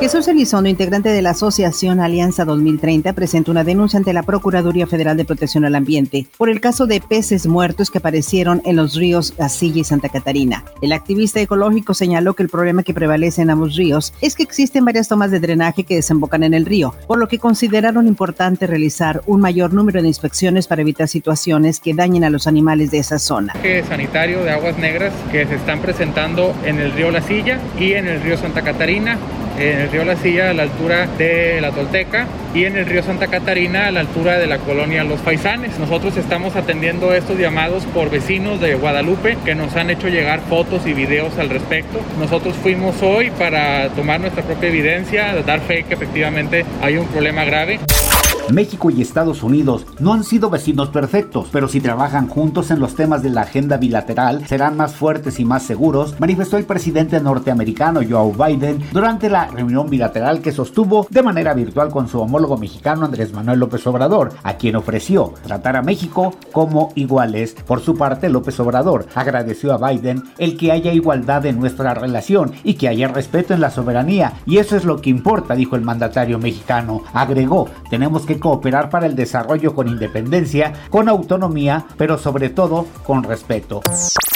Jesús Elizondo, integrante de la Asociación Alianza 2030, presentó una denuncia ante la Procuraduría Federal de Protección al Ambiente por el caso de peces muertos que aparecieron en los ríos Gasilla y Santa Catarina. El activista ecológico señaló que el problema que prevalece en ambos ríos es que existen varias tomas de drenaje que desembocan en el río, por lo que consideraron importante realizar un mayor número de inspecciones para evitar situaciones que dañen a los animales de esa zona. sanitario de aguas negras que se están presentando en el río La Silla y en el río Santa Catarina en el río La Silla a la altura de la Tolteca y en el río Santa Catarina a la altura de la colonia Los Faisanes. Nosotros estamos atendiendo estos llamados por vecinos de Guadalupe que nos han hecho llegar fotos y videos al respecto. Nosotros fuimos hoy para tomar nuestra propia evidencia, dar fe que efectivamente hay un problema grave. México y Estados Unidos no han sido vecinos perfectos, pero si trabajan juntos en los temas de la agenda bilateral, serán más fuertes y más seguros, manifestó el presidente norteamericano Joe Biden durante la reunión bilateral que sostuvo de manera virtual con su homólogo mexicano Andrés Manuel López Obrador, a quien ofreció tratar a México como iguales. Por su parte, López Obrador agradeció a Biden el que haya igualdad en nuestra relación y que haya respeto en la soberanía, y eso es lo que importa, dijo el mandatario mexicano. Agregó, tenemos que cooperar para el desarrollo con independencia, con autonomía, pero sobre todo con respeto.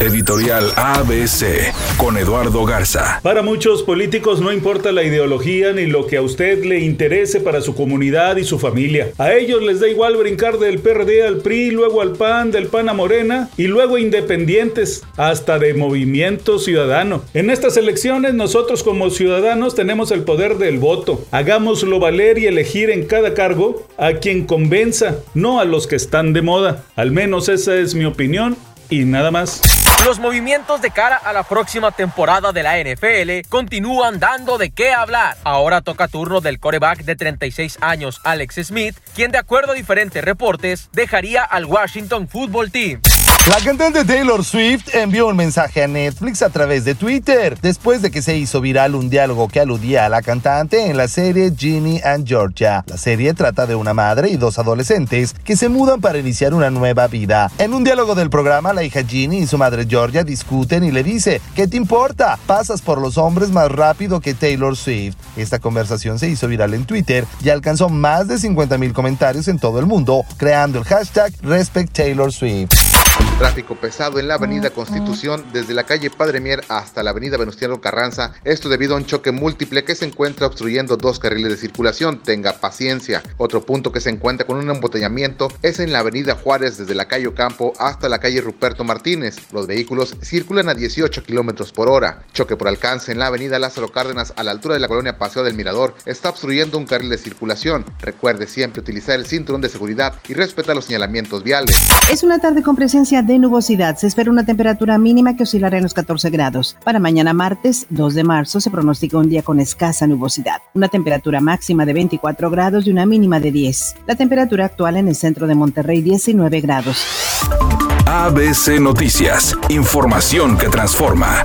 Editorial ABC con Eduardo Garza. Para muchos políticos no importa la ideología ni lo que a usted le interese para su comunidad y su familia. A ellos les da igual brincar del PRD al PRI, luego al PAN, del PAN a Morena y luego independientes, hasta de Movimiento Ciudadano. En estas elecciones nosotros como ciudadanos tenemos el poder del voto. Hagámoslo valer y elegir en cada cargo a quien convenza, no a los que están de moda. Al menos esa es mi opinión y nada más. Los movimientos de cara a la próxima temporada de la NFL continúan dando de qué hablar. Ahora toca turno del coreback de 36 años Alex Smith, quien de acuerdo a diferentes reportes dejaría al Washington Football Team. La cantante Taylor Swift envió un mensaje a Netflix a través de Twitter después de que se hizo viral un diálogo que aludía a la cantante en la serie Ginny and Georgia. La serie trata de una madre y dos adolescentes que se mudan para iniciar una nueva vida. En un diálogo del programa, la hija Ginny y su madre Georgia discuten y le dice, ¿qué te importa? Pasas por los hombres más rápido que Taylor Swift. Esta conversación se hizo viral en Twitter y alcanzó más de 50 mil comentarios en todo el mundo, creando el hashtag Respect Taylor Swift. Tráfico pesado en la avenida Constitución desde la calle Padre Mier hasta la avenida Venustiano Carranza. Esto debido a un choque múltiple que se encuentra obstruyendo dos carriles de circulación. Tenga paciencia. Otro punto que se encuentra con un embotellamiento es en la avenida Juárez desde la calle Ocampo hasta la calle Ruperto Martínez. Los vehículos circulan a 18 kilómetros por hora. Choque por alcance en la avenida Lázaro Cárdenas a la altura de la colonia Paseo del Mirador está obstruyendo un carril de circulación. Recuerde siempre utilizar el cinturón de seguridad y respetar los señalamientos viales. Es una tarde con presencia de nubosidad. Se espera una temperatura mínima que oscilará en los 14 grados. Para mañana martes 2 de marzo se pronostica un día con escasa nubosidad. Una temperatura máxima de 24 grados y una mínima de 10. La temperatura actual en el centro de Monterrey 19 grados. ABC Noticias. Información que transforma.